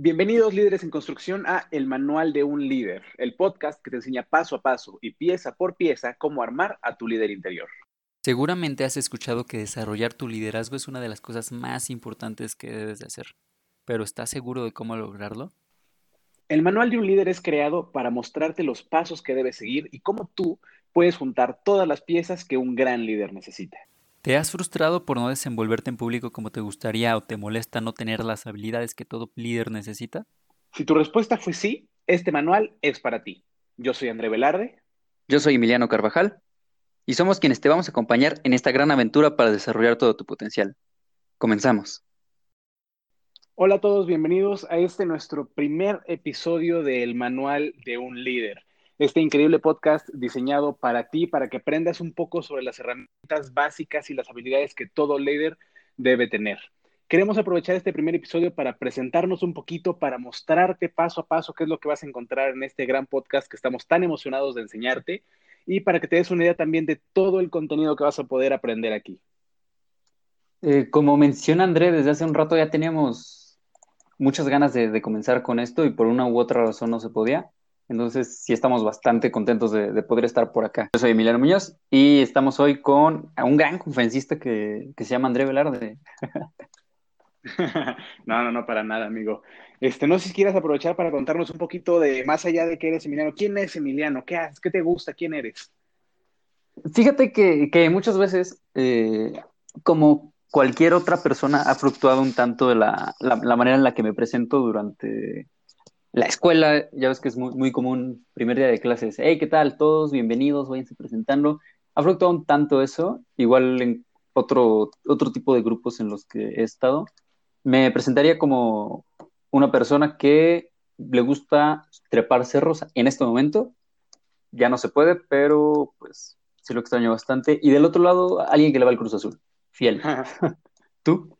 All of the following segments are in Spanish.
Bienvenidos líderes en construcción a El Manual de un Líder, el podcast que te enseña paso a paso y pieza por pieza cómo armar a tu líder interior. Seguramente has escuchado que desarrollar tu liderazgo es una de las cosas más importantes que debes de hacer, pero ¿estás seguro de cómo lograrlo? El Manual de un Líder es creado para mostrarte los pasos que debes seguir y cómo tú puedes juntar todas las piezas que un gran líder necesita. ¿Te has frustrado por no desenvolverte en público como te gustaría o te molesta no tener las habilidades que todo líder necesita? Si tu respuesta fue sí, este manual es para ti. Yo soy André Velarde. Yo soy Emiliano Carvajal y somos quienes te vamos a acompañar en esta gran aventura para desarrollar todo tu potencial. Comenzamos. Hola a todos, bienvenidos a este nuestro primer episodio del Manual de un Líder este increíble podcast diseñado para ti, para que aprendas un poco sobre las herramientas básicas y las habilidades que todo líder debe tener. Queremos aprovechar este primer episodio para presentarnos un poquito, para mostrarte paso a paso qué es lo que vas a encontrar en este gran podcast que estamos tan emocionados de enseñarte y para que te des una idea también de todo el contenido que vas a poder aprender aquí. Eh, como menciona André, desde hace un rato ya teníamos muchas ganas de comenzar con esto y por una u otra razón no se podía. Entonces, sí estamos bastante contentos de, poder estar por acá. Yo soy Emiliano Muñoz y estamos hoy con un gran conferencista que, se llama André Velarde. no, no, no, para nada, amigo. Este, no sé si quieras aprovechar para contarnos un poquito de, más allá de que eres Emiliano, ¿quién es Emiliano? ¿Qué haces? ¿Qué te gusta? ¿Quién eres? Fíjate que, muchas veces, eh, como cualquier otra persona, ha fluctuado un tanto de la, la manera en la que me presento durante la escuela, ya ves que es muy, muy común, primer día de clases, hey, ¿qué tal? Todos bienvenidos, váyanse presentando. Ha fluctuado un tanto eso, igual en otro, otro tipo de grupos en los que he estado. Me presentaría como una persona que le gusta trepar cerros en este momento. Ya no se puede, pero pues sí lo extraño bastante. Y del otro lado, alguien que le va al Cruz Azul, fiel. ¿Tú?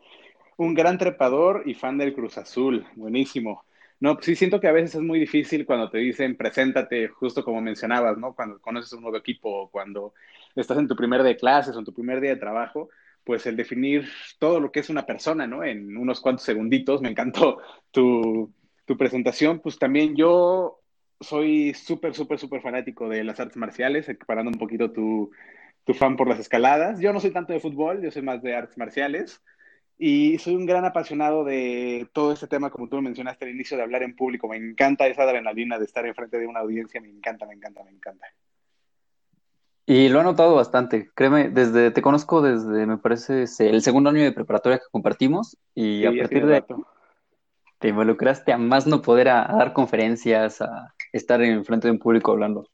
Un gran trepador y fan del Cruz Azul, buenísimo. No, sí siento que a veces es muy difícil cuando te dicen preséntate, justo como mencionabas, ¿no? Cuando conoces un nuevo equipo cuando estás en tu primer día de clases o en tu primer día de trabajo, pues el definir todo lo que es una persona, ¿no? En unos cuantos segunditos, me encantó tu, tu presentación, pues también yo soy súper, súper, súper fanático de las artes marciales, equiparando un poquito tu, tu fan por las escaladas. Yo no soy tanto de fútbol, yo soy más de artes marciales. Y soy un gran apasionado de todo este tema, como tú lo mencionaste al inicio, de hablar en público. Me encanta esa adrenalina de estar enfrente de una audiencia, me encanta, me encanta, me encanta. Y lo he notado bastante, créeme, desde, te conozco desde, me parece, el segundo año de preparatoria que compartimos y a partir de te involucraste a más no poder a, dar conferencias, a estar en frente de un público hablando.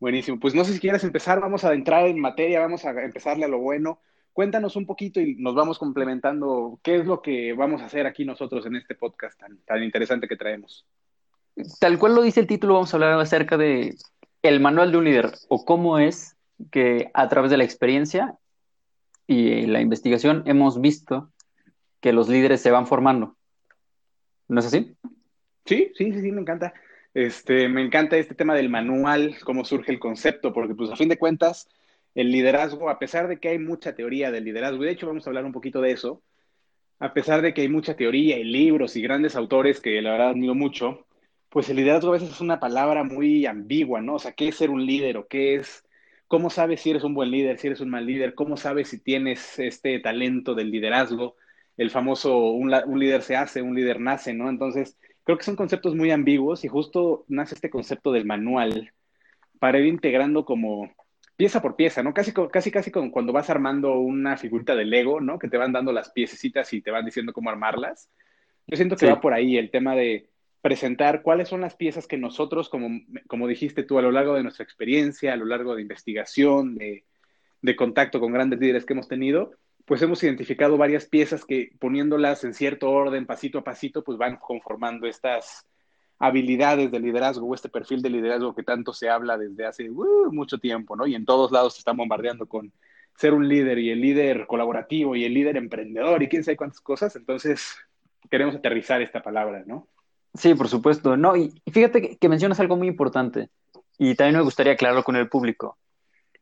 Buenísimo, pues no sé si quieres empezar, vamos a entrar en materia, vamos a empezarle a lo bueno. Cuéntanos un poquito y nos vamos complementando qué es lo que vamos a hacer aquí nosotros en este podcast tan, tan interesante que traemos. Tal cual lo dice el título, vamos a hablar acerca de el manual de un líder o cómo es que a través de la experiencia y la investigación hemos visto que los líderes se van formando. ¿No es así? Sí, sí, sí, sí, me encanta. Este, me encanta este tema del manual, cómo surge el concepto, porque pues a fin de cuentas, el liderazgo, a pesar de que hay mucha teoría del liderazgo, y de hecho vamos a hablar un poquito de eso, a pesar de que hay mucha teoría y libros y grandes autores que la verdad admiro mucho, pues el liderazgo a veces es una palabra muy ambigua, ¿no? O sea, ¿qué es ser un líder o qué es, cómo sabes si eres un buen líder, si eres un mal líder, cómo sabes si tienes este talento del liderazgo? El famoso, un, un líder se hace, un líder nace, ¿no? Entonces, creo que son conceptos muy ambiguos y justo nace este concepto del manual para ir integrando como pieza por pieza, ¿no? Casi, casi, casi como cuando vas armando una figurita de Lego, ¿no? Que te van dando las piececitas y te van diciendo cómo armarlas. Yo siento que va por ahí el tema de presentar cuáles son las piezas que nosotros, como, como dijiste tú, a lo largo de nuestra experiencia, a lo largo de investigación, de, de contacto con grandes líderes que hemos tenido, pues hemos identificado varias piezas que poniéndolas en cierto orden, pasito a pasito, pues van conformando estas, habilidades de liderazgo o este perfil de liderazgo que tanto se habla desde hace uh, mucho tiempo, ¿no? Y en todos lados se están bombardeando con ser un líder y el líder colaborativo y el líder emprendedor y quién sabe cuántas cosas. Entonces, queremos aterrizar esta palabra, ¿no? Sí, por supuesto. No, y fíjate que, mencionas algo muy importante y también me gustaría aclararlo con el público.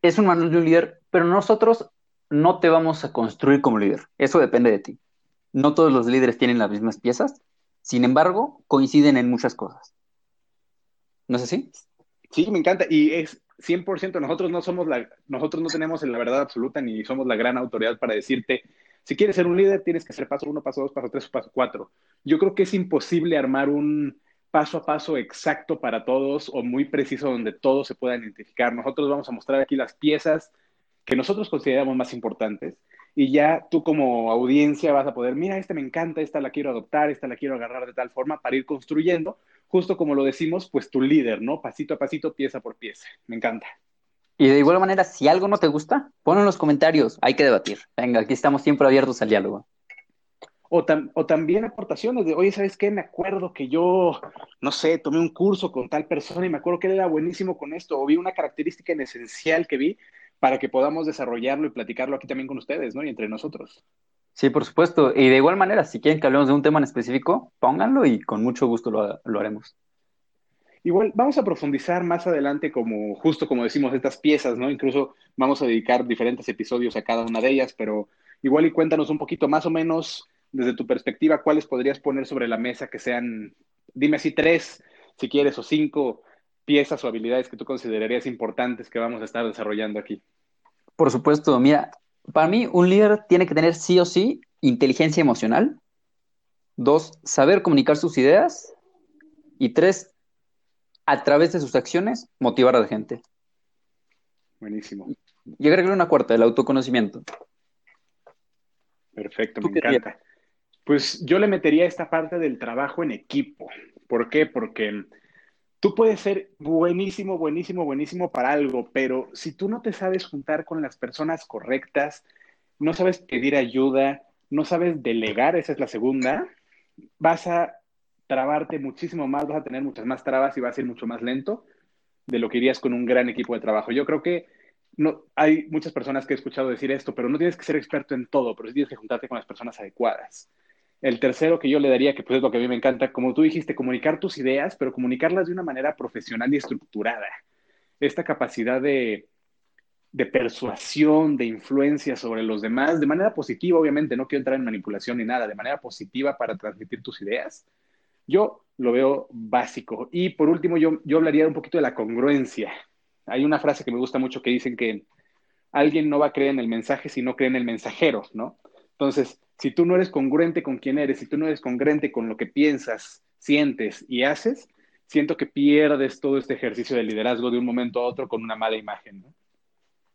Es un manual de un líder, pero nosotros no te vamos a construir como líder. Eso depende de ti. no todos los líderes tienen las mismas piezas, sin embargo, coinciden en muchas cosas. ¿No es así? Sí, me encanta. Y es 100%, nosotros no somos la, nosotros no tenemos la verdad absoluta ni somos la gran autoridad para decirte, si quieres ser un líder, tienes que hacer paso uno, paso dos, paso tres, paso cuatro. Yo creo que es imposible armar un paso a paso exacto para todos o muy preciso donde todos se puedan identificar. Nosotros vamos a mostrar aquí las piezas que nosotros consideramos más importantes y ya tú como audiencia vas a poder, mira, esta me encanta, esta la quiero adoptar, esta la quiero agarrar de tal forma para ir construyendo, justo como lo decimos, pues tu líder, ¿no? Pasito a pasito, pieza por pieza. Me encanta. Y de igual manera, si algo no te gusta, ponlo en los comentarios, hay que debatir. Venga, aquí estamos siempre abiertos al diálogo. O, o, también aportaciones de, oye, ¿sabes qué? Me acuerdo que yo, no sé, tomé un curso con tal persona y me acuerdo que él era buenísimo con esto, o vi una característica en esencial que vi para que podamos desarrollarlo y platicarlo aquí también con ustedes, ¿no? Y entre nosotros. Sí, por supuesto. Y de igual manera, si quieren que hablemos de un tema en específico, pónganlo y con mucho gusto lo, lo haremos. Igual, vamos a profundizar más adelante como, justo como decimos, estas piezas, ¿no? Incluso vamos a dedicar diferentes episodios a cada una de ellas, pero igual y cuéntanos un poquito más o menos desde tu perspectiva, cuáles podrías poner sobre la mesa que sean, dime así, tres, si quieres, o cinco piezas o habilidades que tú considerarías importantes que vamos a estar desarrollando aquí? Por supuesto, mira, para mí un líder tiene que tener sí o sí inteligencia emocional. Dos, saber comunicar sus ideas. Y tres, a través de sus acciones, motivar a la gente. Buenísimo. Y agregarle una cuarta, el autoconocimiento. Perfecto, me encanta. Pues yo le metería esta parte del trabajo en equipo. ¿Por qué? Porque tú puedes ser buenísimo, buenísimo, buenísimo para algo, pero si tú no te sabes juntar con las personas correctas, no sabes pedir ayuda, no sabes delegar, esa es la segunda, vas a trabarte muchísimo más, vas a tener muchas más trabas y vas a ir mucho más lento de lo que irías con un gran equipo de trabajo. Yo creo que no, hay muchas personas que he escuchado decir esto, pero no tienes que ser experto en todo, pero sí tienes que juntarte con las personas adecuadas. El tercero que yo le daría, que pues es lo que a mí me encanta, como tú dijiste, comunicar tus ideas, pero comunicarlas de una manera profesional y estructurada. Esta capacidad de, de persuasión, de influencia sobre los demás, de manera positiva, obviamente, no quiero entrar en manipulación ni nada, de manera positiva para transmitir tus ideas, yo lo veo básico. Y por último, yo, yo hablaría un poquito de la congruencia. Hay una frase que me gusta mucho que dicen que alguien no va a creer en el mensaje si no cree en el mensajero, ¿no? Entonces, si tú no eres congruente con quién eres, si tú no eres congruente con lo que piensas, sientes y haces, siento que pierdes todo este ejercicio de liderazgo de un momento a otro con una mala imagen. ¿no?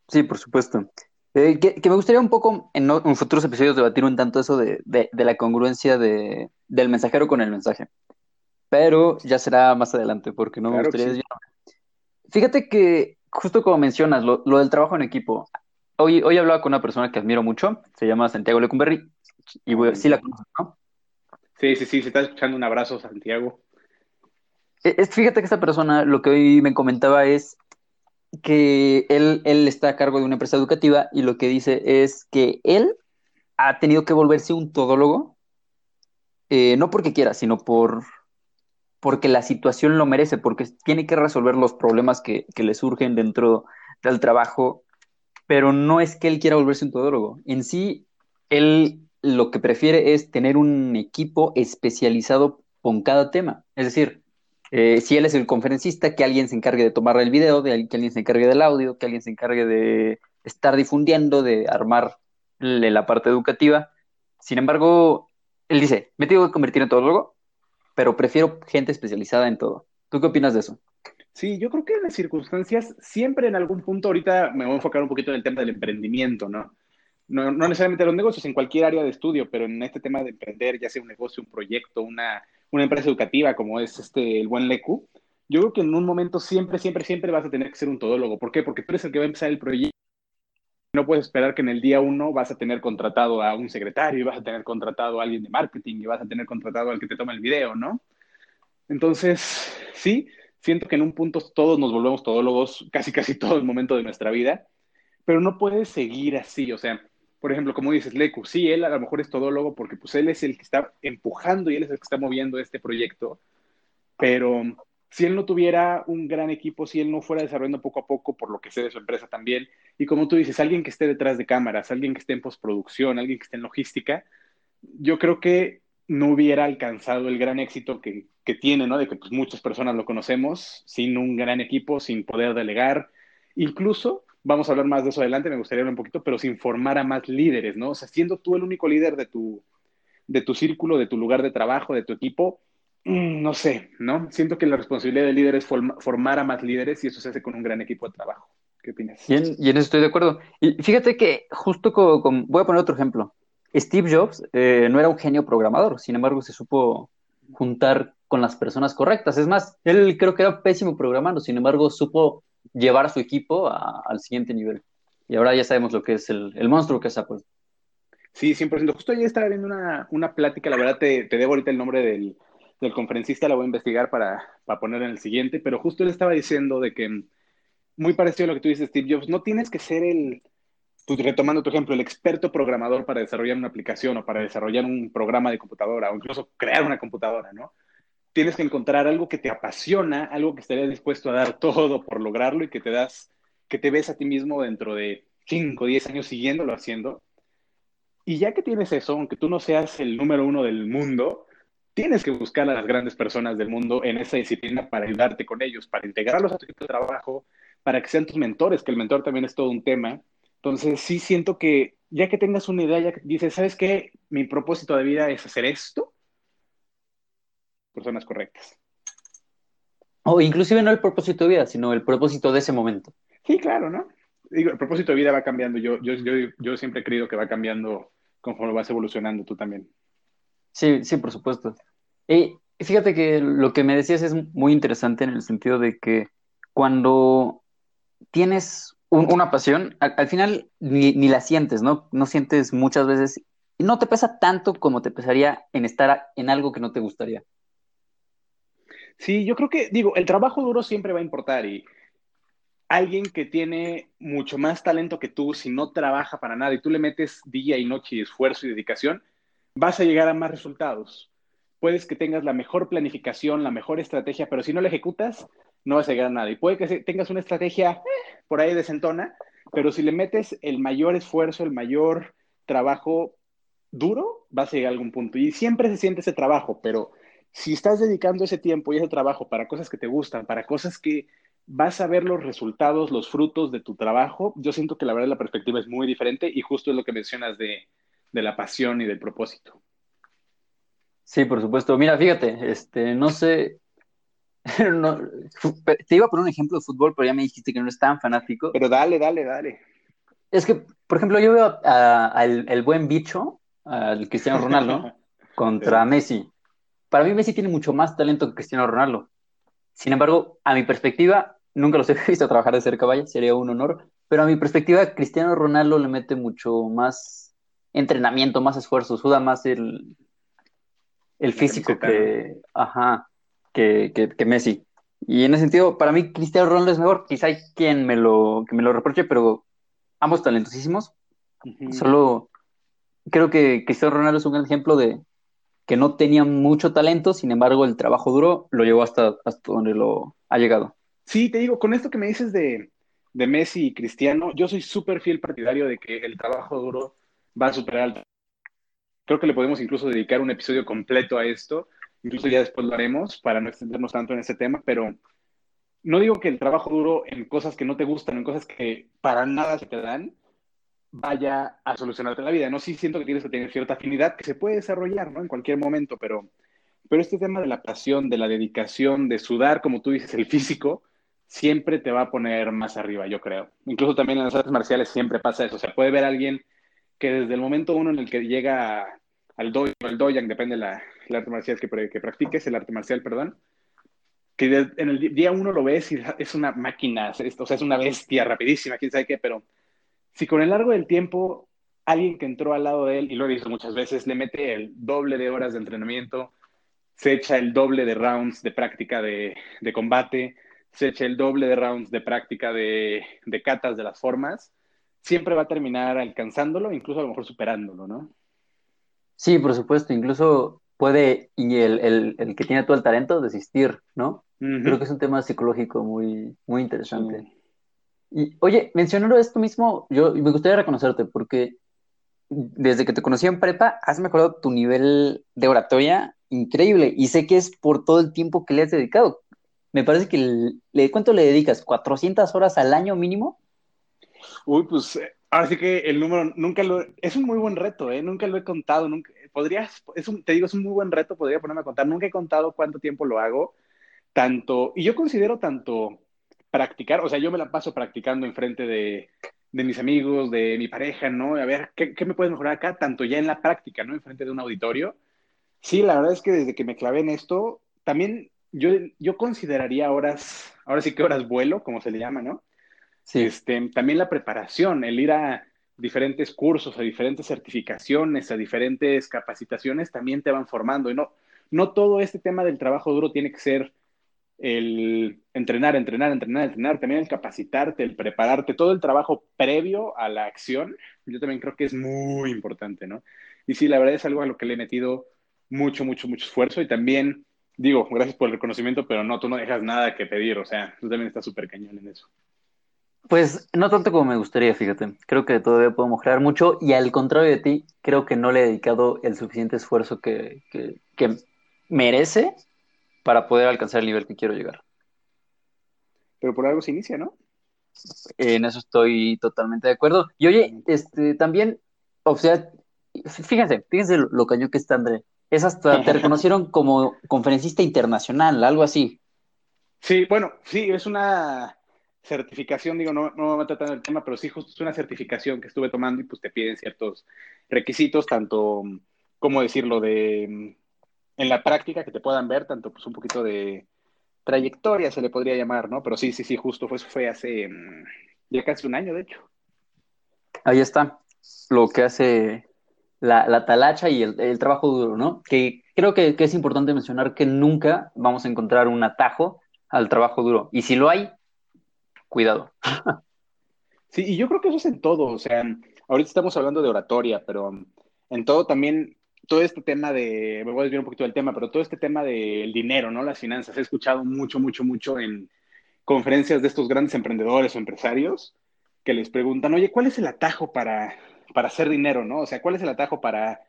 Sí, por supuesto. Eh, que, me gustaría un poco en, futuros episodios debatir un tanto eso de, la congruencia de, del mensajero con el mensaje. Pero ya será más adelante, porque no me gustaría Fíjate que, justo como mencionas, lo, lo, del trabajo en equipo. Hoy, hoy hablaba con una persona que admiro mucho, se llama Santiago Lecumberri, y sí la conoces, ¿no? Sí, sí, sí, se está escuchando un abrazo, Santiago. E, fíjate que esta persona lo que hoy me comentaba es que él, él está a cargo de una empresa educativa y lo que dice es que él ha tenido que volverse un todólogo, eh, no porque quiera, sino por porque la situación lo merece, porque tiene que resolver los problemas que, que le surgen dentro del trabajo, pero no es que él quiera volverse un todólogo. En sí, él lo que prefiere es tener un equipo especializado con cada tema. Es decir, eh, si él es el conferencista, que alguien se encargue de tomar el video, de, que alguien se encargue del audio, que alguien se encargue de estar difundiendo, de armar la parte educativa. Sin embargo, él dice, me tengo que convertir en todólogo, pero prefiero gente especializada en todo. ¿Tú qué opinas de eso? Sí, yo creo que en las circunstancias, siempre en algún punto, ahorita me voy a enfocar un poquito en el tema del emprendimiento, ¿no? no, no necesariamente los negocios, en cualquier área de estudio, pero en este tema de emprender, ya sea un negocio, un proyecto, una, una empresa educativa como es este, el buen Lecu, yo creo que en un momento siempre, siempre, siempre vas a tener que ser un todólogo. ¿Por qué? Porque tú eres el que va a empezar el proyecto. No puedes esperar que en el día uno vas a tener contratado a un secretario y vas a tener contratado a alguien de marketing y vas a tener contratado al que te toma el video, ¿no? Entonces, sí, siento que en un punto todos nos volvemos todólogos casi, casi todo el momento de nuestra vida, pero no puedes seguir así. O sea, por ejemplo, como dices, Leku, sí, él a lo mejor es todólogo porque pues él es el que está empujando y él es el que está moviendo este proyecto, pero si él no tuviera un gran equipo, si él no fuera desarrollando poco a poco, por lo que sé de su empresa también, y como tú dices, alguien que esté detrás de cámaras, alguien que esté en postproducción, alguien que esté en logística, yo creo que no hubiera alcanzado el gran éxito que, que tiene, ¿no? De que pues, muchas personas lo conocemos sin un gran equipo, sin poder delegar, incluso, vamos a hablar más de eso adelante, me gustaría hablar un poquito, pero sin formar a más líderes, ¿no? O sea, siendo tú el único líder de tu, de tu círculo, de tu lugar de trabajo, de tu equipo, mm, no sé, ¿no? Siento que la responsabilidad del líder es formar a más líderes y eso se hace con un gran equipo de trabajo. ¿Qué opinas? Y en, eso estoy de acuerdo. Y fíjate que justo con, voy a poner otro ejemplo. Steve Jobs eh, no era un genio programador, sin embargo se supo juntar con las personas correctas. Es más, él creo que era pésimo programando, sin embargo supo llevar a su equipo al siguiente nivel. Y ahora ya sabemos lo que es el, el monstruo que es Apple. Sí, 100%. Justo ayer estaba viendo una, una plática, la verdad te, te, debo ahorita el nombre del, del conferencista, la voy a investigar para, para, poner en el siguiente, pero justo él estaba diciendo de que, muy parecido a lo que tú dices, Steve Jobs, no tienes que ser el, tú, retomando tu ejemplo, el experto programador para desarrollar una aplicación o para desarrollar un programa de computadora o incluso crear una computadora, ¿no? Tienes que encontrar algo que te apasiona, algo que estarías dispuesto a dar todo por lograrlo y que te das, que te ves a ti mismo dentro de 5 o 10 años siguiéndolo haciendo y ya que tienes eso, aunque tú no seas el número uno del mundo, tienes que buscar a las grandes personas del mundo en esa disciplina para ayudarte con ellos, para integrarlos a tu equipo de trabajo, para que sean tus mentores, que el mentor también es todo un tema. Entonces, sí siento que ya que tengas una idea, ya que dices, ¿sabes qué? Mi propósito de vida es hacer esto, personas correctas. O inclusive no el propósito de vida, sino el propósito de ese momento. Sí, claro, ¿no? digo, el propósito de vida va cambiando. Yo, yo, yo, yo siempre he creído que va cambiando conforme vas evolucionando tú también. Sí, sí, por supuesto. Y fíjate que lo que me decías es muy interesante en el sentido de que cuando tienes un, una pasión, al, al final ni, ni, la sientes, ¿no? No sientes muchas veces no te pesa tanto como te pesaría en estar en algo que no te gustaría. Sí, yo creo que, digo, el trabajo duro siempre va a importar y alguien que tiene mucho más talento que tú, si no trabaja para nada y tú le metes día y noche y esfuerzo y dedicación, vas a llegar a más resultados. Puedes que tengas la mejor planificación, la mejor estrategia, pero si no la ejecutas, no vas a llegar a nada. Y puede que tengas una estrategia eh, por ahí desentona, pero si le metes el mayor esfuerzo, el mayor trabajo duro, vas a llegar a algún punto. Y siempre se siente ese trabajo, pero si estás dedicando ese tiempo y ese trabajo para cosas que te gustan, para cosas que vas a ver los resultados, los frutos de tu trabajo. Yo siento que la verdad la perspectiva es muy diferente y justo es lo que mencionas de, de la pasión y del propósito. Sí, por supuesto. Mira, fíjate, este, no sé, no, te iba a poner un ejemplo de fútbol, pero ya me dijiste que no eres tan fanático. Pero dale, dale, dale. Es que, por ejemplo, yo veo al el buen bicho, al Cristiano Ronaldo, contra Messi. Para mí Messi tiene mucho más talento que Cristiano Ronaldo. Sin embargo, a mi perspectiva, nunca los he visto trabajar de cerca, vaya, sería un honor, pero a mi perspectiva, Cristiano Ronaldo le mete mucho más entrenamiento, más esfuerzo, suda más el, el físico que, ajá, que, que, que, Messi. Y en ese sentido, para mí Cristiano Ronaldo es mejor. Quizá hay quien me lo, que me lo reproche, pero ambos talentosísimos. Uh -huh. Solo creo que Cristiano Ronaldo es un gran ejemplo de, que no tenía mucho talento, sin embargo el trabajo duro lo llevó hasta, hasta donde lo ha llegado. Sí, te digo, con esto que me dices de, de Messi y Cristiano, yo soy súper fiel partidario de que el trabajo duro va a superar al... Creo que le podemos incluso dedicar un episodio completo a esto, incluso ya después lo haremos para no extendernos tanto en ese tema, pero no digo que el trabajo duro en cosas que no te gustan, en cosas que para nada se te dan, vaya a solucionarte la vida. No, sí siento que tienes que tener cierta afinidad que se puede desarrollar, ¿no? En cualquier momento, pero, pero este tema de la pasión, de la dedicación, de sudar, como tú dices, el físico, siempre te va a poner más arriba, yo creo. Incluso también en las artes marciales siempre pasa eso. O sea, puede ver alguien que desde el momento uno en el que llega al dojo, al doyang, depende de la, el arte marcial que, que practiques, el arte marcial, perdón, que en el día uno lo ves y es una máquina, es, o sea, es una bestia rapidísima, quién sabe qué, pero si con el largo del tiempo alguien que entró al lado de él, y lo he visto muchas veces, le mete el doble de horas de entrenamiento, se echa el doble de rounds de práctica de, de combate, se echa el doble de rounds de práctica de, de, catas de las formas, siempre va a terminar alcanzándolo, incluso a lo mejor superándolo, ¿no? Sí, por supuesto, incluso puede, y el, el, el que tiene todo el talento, desistir, ¿no? Uh -huh. Creo que es un tema psicológico muy, muy interesante. Sí. Y, oye, mencionando esto mismo, yo me gustaría reconocerte porque desde que te conocí en prepa, has mejorado tu nivel de oratoria increíble y sé que es por todo el tiempo que le has dedicado. Me parece que, le, ¿cuánto le dedicas? ¿400 horas al año mínimo? Uy, pues ahora sí que el número nunca lo... Es un muy buen reto, ¿eh? Nunca lo he contado, nunca... Podrías, es un, te digo, es un muy buen reto, podría ponerme a contar. Nunca he contado cuánto tiempo lo hago, tanto... Y yo considero tanto practicar, o sea, yo me la paso practicando enfrente de, de mis amigos, de mi pareja, ¿no? A ver, ¿qué, ¿qué, me puedes mejorar acá? Tanto ya en la práctica, ¿no? Enfrente de un auditorio. Sí, la verdad es que desde que me clavé en esto, también yo, yo consideraría horas, ahora sí que horas vuelo, como se le llama, ¿no? Sí. Este, también la preparación, el ir a diferentes cursos, a diferentes certificaciones, a diferentes capacitaciones, también te van formando. Y no, no todo este tema del trabajo duro tiene que ser el entrenar, entrenar, entrenar, entrenar, también el capacitarte, el prepararte, todo el trabajo previo a la acción, yo también creo que es muy importante, ¿no? Y sí, la verdad es algo a lo que le he metido mucho, mucho, mucho esfuerzo y también digo, gracias por el reconocimiento, pero no, tú no dejas nada que pedir, o sea, tú también estás súper cañón en eso. Pues no tanto como me gustaría, fíjate. Creo que todavía puedo mejorar mucho y al contrario de ti, creo que no le he dedicado el suficiente esfuerzo que, que, que merece para poder alcanzar el nivel que quiero llegar. Pero por algo se inicia, ¿no? En eso estoy totalmente de acuerdo. Y oye, este, también, o sea, fíjense, fíjense lo, lo cañón que está André. Es hasta, te reconocieron como conferencista internacional, algo así. Sí, bueno, sí, es una certificación, digo, no, no me a tratar el tema, pero sí, justo es una certificación que estuve tomando y pues te piden ciertos requisitos, tanto, ¿cómo decirlo?, de en la práctica que te puedan ver, tanto pues un poquito de trayectoria se le podría llamar, ¿no? Pero sí, sí, sí, justo fue, fue hace mm, ya casi un año, de hecho. Ahí está, lo que hace la, la talacha y el, el, trabajo duro, ¿no? Que creo que, que, es importante mencionar que nunca vamos a encontrar un atajo al trabajo duro. Y si lo hay, cuidado. Sí, y yo creo que eso es en todo, o sea, ahorita estamos hablando de oratoria, pero en todo también todo este tema de, me voy a desviar un poquito del tema, pero todo este tema del dinero, ¿no? Las finanzas, he escuchado mucho, mucho, mucho en conferencias de estos grandes emprendedores o empresarios que les preguntan, oye, ¿cuál es el atajo para, para hacer dinero, ¿no? O sea, ¿cuál es el atajo para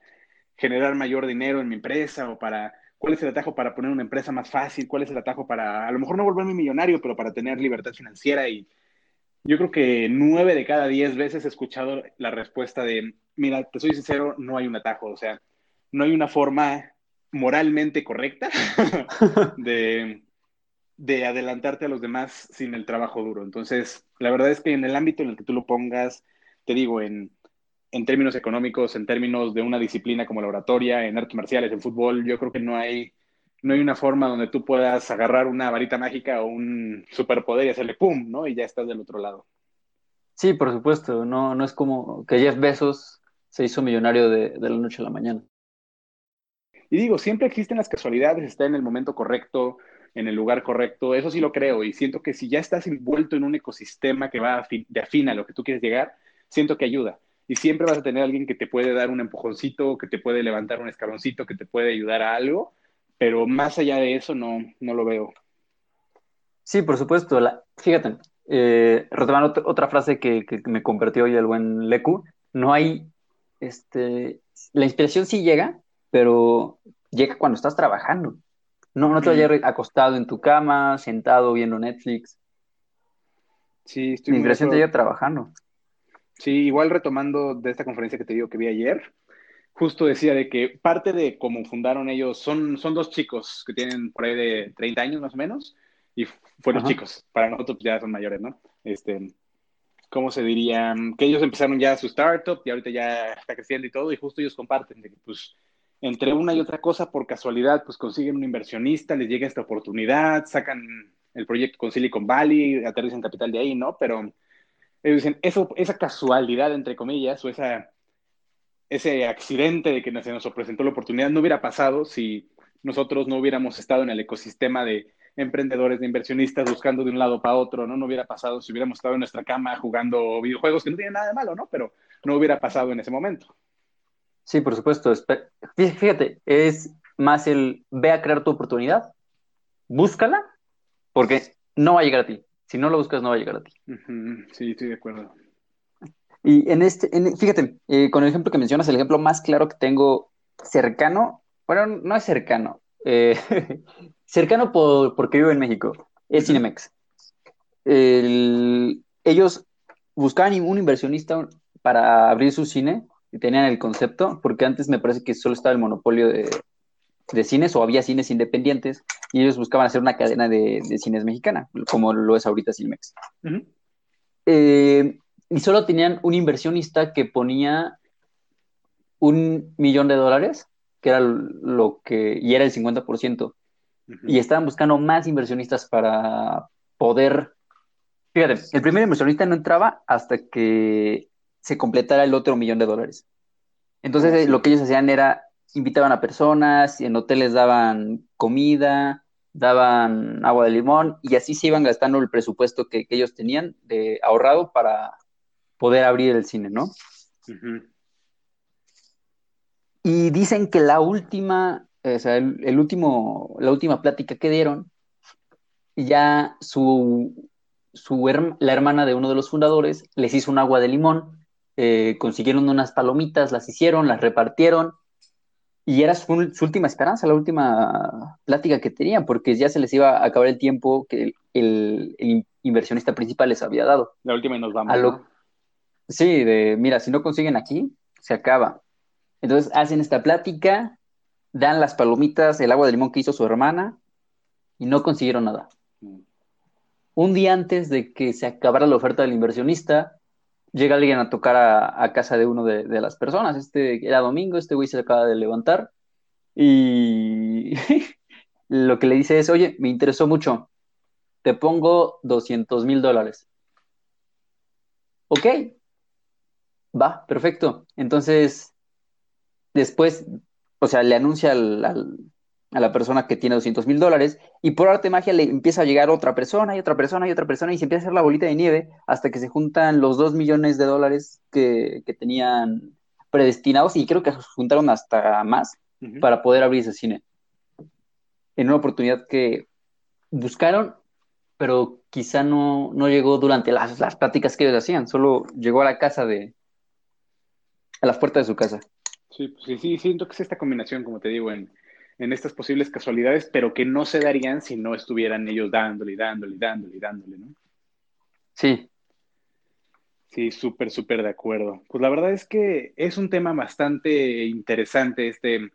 generar mayor dinero en mi empresa o para, cuál es el atajo para poner una empresa más fácil, cuál es el atajo para, a lo mejor no volverme millonario, pero para tener libertad financiera y yo creo que nueve de cada diez veces he escuchado la respuesta de, mira, te soy sincero, no hay un atajo, o sea, no hay una forma moralmente correcta de, de, adelantarte a los demás sin el trabajo duro. Entonces, la verdad es que en el ámbito en el que tú lo pongas, te digo, en, en términos económicos, en términos de una disciplina como la oratoria, en artes marciales, en fútbol, yo creo que no hay, no hay una forma donde tú puedas agarrar una varita mágica o un superpoder y hacerle pum, ¿no? Y ya estás del otro lado. Sí, por supuesto, no, no es como que Jeff Bezos se hizo millonario de, de la noche a la mañana. Y digo, siempre existen las casualidades, está en el momento correcto, en el lugar correcto, eso sí lo creo, y siento que si ya estás envuelto en un ecosistema que va de afín a lo que tú quieres llegar, siento que ayuda. Y siempre vas a tener alguien que te puede dar un empujoncito, que te puede levantar un escaloncito, que te puede ayudar a algo, pero más allá de eso no, no lo veo. Sí, por supuesto. La, fíjate, eh, retomando otra frase que, que, me convirtió hoy el buen Leku, no hay, este, la inspiración sí llega, pero llega cuando estás trabajando. No, no te vayas acostado en tu cama, sentado viendo Netflix. Sí, estoy muy te llega trabajando. Sí, igual retomando de esta conferencia que te digo que vi ayer, justo decía de que parte de cómo fundaron ellos, son, son dos chicos que tienen por ahí de 30 años más o menos, y fueron Ajá. chicos, para nosotros ya son mayores, ¿no? Este, ¿cómo se diría? Que ellos empezaron ya su startup y ahorita ya está creciendo y todo, y justo ellos comparten de que pues entre una y otra cosa, por casualidad, pues consiguen un inversionista, les llega esta oportunidad, sacan el proyecto con Silicon Valley, aterrizan capital de ahí, ¿no? Pero ellos dicen, eso, esa casualidad, entre comillas, o esa, ese accidente de que se nos presentó la oportunidad no hubiera pasado si nosotros no hubiéramos estado en el ecosistema de emprendedores, de inversionistas buscando de un lado para otro, ¿no? No hubiera pasado si hubiéramos estado en nuestra cama jugando videojuegos, que no tiene nada de malo, ¿no? Pero no hubiera pasado en ese momento. Sí, por supuesto. Fíjate, es más el ve a crear tu oportunidad, búscala, porque no va a llegar a ti. Si no lo buscas, no va a llegar a ti. Sí, estoy de acuerdo. Y en este, fíjate, eh, con el ejemplo que mencionas, el ejemplo más claro que tengo cercano, bueno, no es cercano, eh, cercano por, porque vivo en México, es Cinemex. ellos buscaban un inversionista para abrir su cine y tenían el concepto, porque antes me parece que solo estaba el monopolio de, cines o había cines independientes y ellos buscaban hacer una cadena de, cines mexicana, como lo es ahorita Cinemex. Eh, y solo tenían un inversionista que ponía un millón de dólares, que era lo que, y era el 50%. Y estaban buscando más inversionistas para poder Fíjate, el primer inversionista no entraba hasta que se completara el otro millón de dólares. Entonces, eh, lo que ellos hacían era invitaban a personas, y en hoteles daban comida, daban agua de limón, y así se iban gastando el presupuesto que, ellos tenían de ahorrado para poder abrir el cine, ¿no? Y dicen que la última, o sea, el, último, la última plática que dieron, ya su su la hermana de uno de los fundadores les hizo un agua de limón, eh, consiguieron unas palomitas, las hicieron, las repartieron, y era su, última esperanza, la última plática que tenían, porque ya se les iba a acabar el tiempo que el, inversionista principal les había dado. La última y nos vamos. Sí, de mira, si no consiguen aquí, se acaba. Entonces hacen esta plática, dan las palomitas, el agua de limón que hizo su hermana, y no consiguieron nada. Mm un día antes de que se acabara la oferta del inversionista, llega alguien a tocar a, casa de uno de, las personas. Este era domingo, este güey se acaba de levantar y lo que le dice es, oye, me interesó mucho, te pongo 200 mil dólares. Ok, va, perfecto. Entonces, después, o sea, le anuncia al, a la persona que tiene 200 mil dólares y por arte de magia le empieza a llegar otra persona y otra persona y otra persona y se empieza a hacer la bolita de nieve hasta que se juntan los 2 millones de dólares que, tenían predestinados y creo que se juntaron hasta más para poder abrir ese cine. En una oportunidad que buscaron, pero quizá no, no llegó durante las, las pláticas que ellos hacían, solo llegó a la casa de... a las puertas de su casa. Sí, pues sí, sí, siento que es esta combinación, como te digo, en en estas posibles casualidades, pero que no se darían si no estuvieran ellos dándole y dándole y dándole y dándole, ¿no? Sí. Sí, súper, súper de acuerdo. Pues la verdad es que es un tema bastante interesante, este,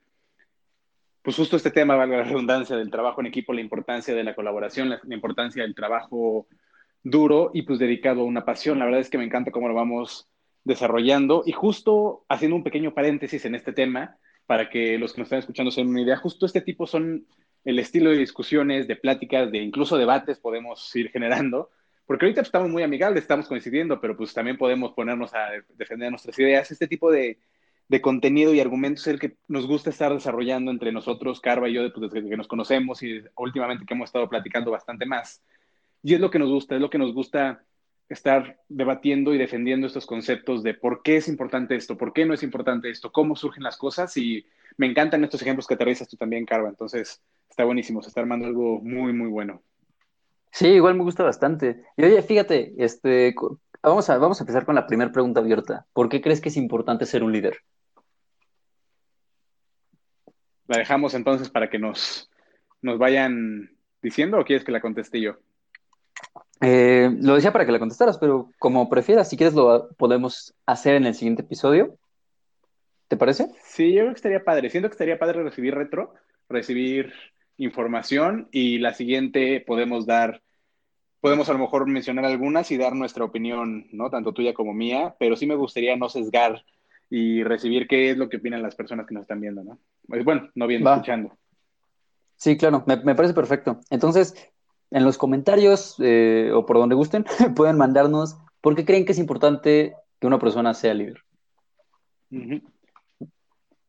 pues justo este tema, valga la redundancia, del trabajo en equipo, la importancia de la colaboración, la, la importancia del trabajo duro y pues dedicado a una pasión. La verdad es que me encanta cómo lo vamos desarrollando y justo haciendo un pequeño paréntesis en este tema, para que los que nos están escuchando se den una idea. Justo este tipo son el estilo de discusiones, de pláticas, de incluso debates podemos ir generando, porque ahorita pues, estamos muy amigables, estamos coincidiendo, pero pues también podemos ponernos a defender nuestras ideas. Este tipo de, de contenido y argumentos es el que nos gusta estar desarrollando entre nosotros, Carva y yo, pues, desde que nos conocemos y últimamente que hemos estado platicando bastante más. Y es lo que nos gusta, es lo que nos gusta estar debatiendo y defendiendo estos conceptos de por qué es importante esto, por qué no es importante esto, cómo surgen las cosas y me encantan estos ejemplos que aterrizas tú también, Carva. Entonces, está buenísimo, se está armando algo muy, muy bueno. Sí, igual me gusta bastante. Y oye, fíjate, este, vamos a, vamos a empezar con la primera pregunta abierta. ¿Por qué crees que es importante ser un líder? La dejamos entonces para que nos, nos vayan diciendo o quieres que la conteste yo? Eh, lo decía para que la contestaras, pero como prefieras, si quieres lo podemos hacer en el siguiente episodio. ¿Te parece? Sí, yo creo que estaría padre. Siento que estaría padre recibir retro, recibir información y la siguiente podemos dar, podemos a lo mejor mencionar algunas y dar nuestra opinión, ¿no? Tanto tuya como mía, pero sí me gustaría no sesgar y recibir qué es lo que opinan las personas que nos están viendo, ¿no? Pues bueno, no viendo, escuchando. Sí, claro, me, me, parece perfecto. Entonces, en los comentarios eh, o por donde gusten, pueden mandarnos por qué creen que es importante que una persona sea líder.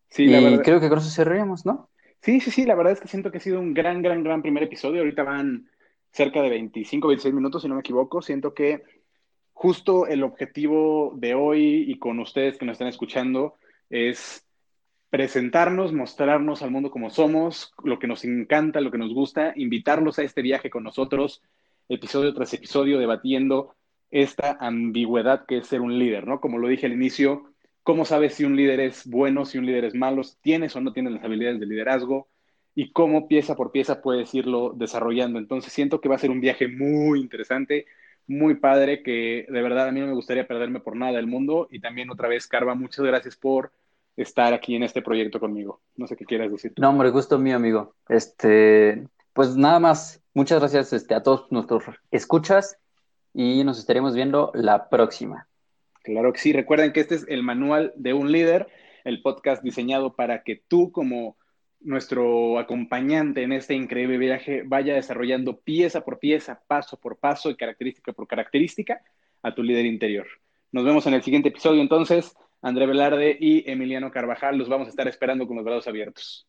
Sí, y creo que con eso cerraríamos, ¿no? Sí, sí, sí, la verdad es que siento que ha sido un gran, gran, gran primer episodio. Ahorita van cerca de 25, 26 minutos, si no me equivoco. Siento que justo el objetivo de hoy y con ustedes que nos están escuchando es presentarnos, mostrarnos al mundo como somos, lo que nos encanta, lo que nos gusta, invitarlos a este viaje con nosotros, episodio tras episodio, debatiendo esta ambigüedad que es ser un líder, ¿no? Como lo dije al inicio, ¿cómo sabes si un líder es bueno, si un líder es malo? ¿Tienes o no tienes las habilidades de liderazgo? Y cómo pieza por pieza puedes irlo desarrollando. Entonces siento que va a ser un viaje muy interesante, muy padre, que de verdad a mí no me gustaría perderme por nada del mundo. Y también otra vez, Carva, muchas gracias por estar aquí en este proyecto conmigo. No sé qué quieras decir. No, hombre, gusto mío, amigo. Este, pues nada más, muchas gracias este, a todos nuestros escuchas y nos estaremos viendo la próxima. Claro que sí, recuerden que este es el manual de un líder, el podcast diseñado para que tú como nuestro acompañante en este increíble viaje vaya desarrollando pieza por pieza, paso por paso y característica por característica a tu líder interior. Nos vemos en el siguiente episodio entonces. André Velarde y Emiliano Carvajal los vamos a estar esperando con los brazos abiertos.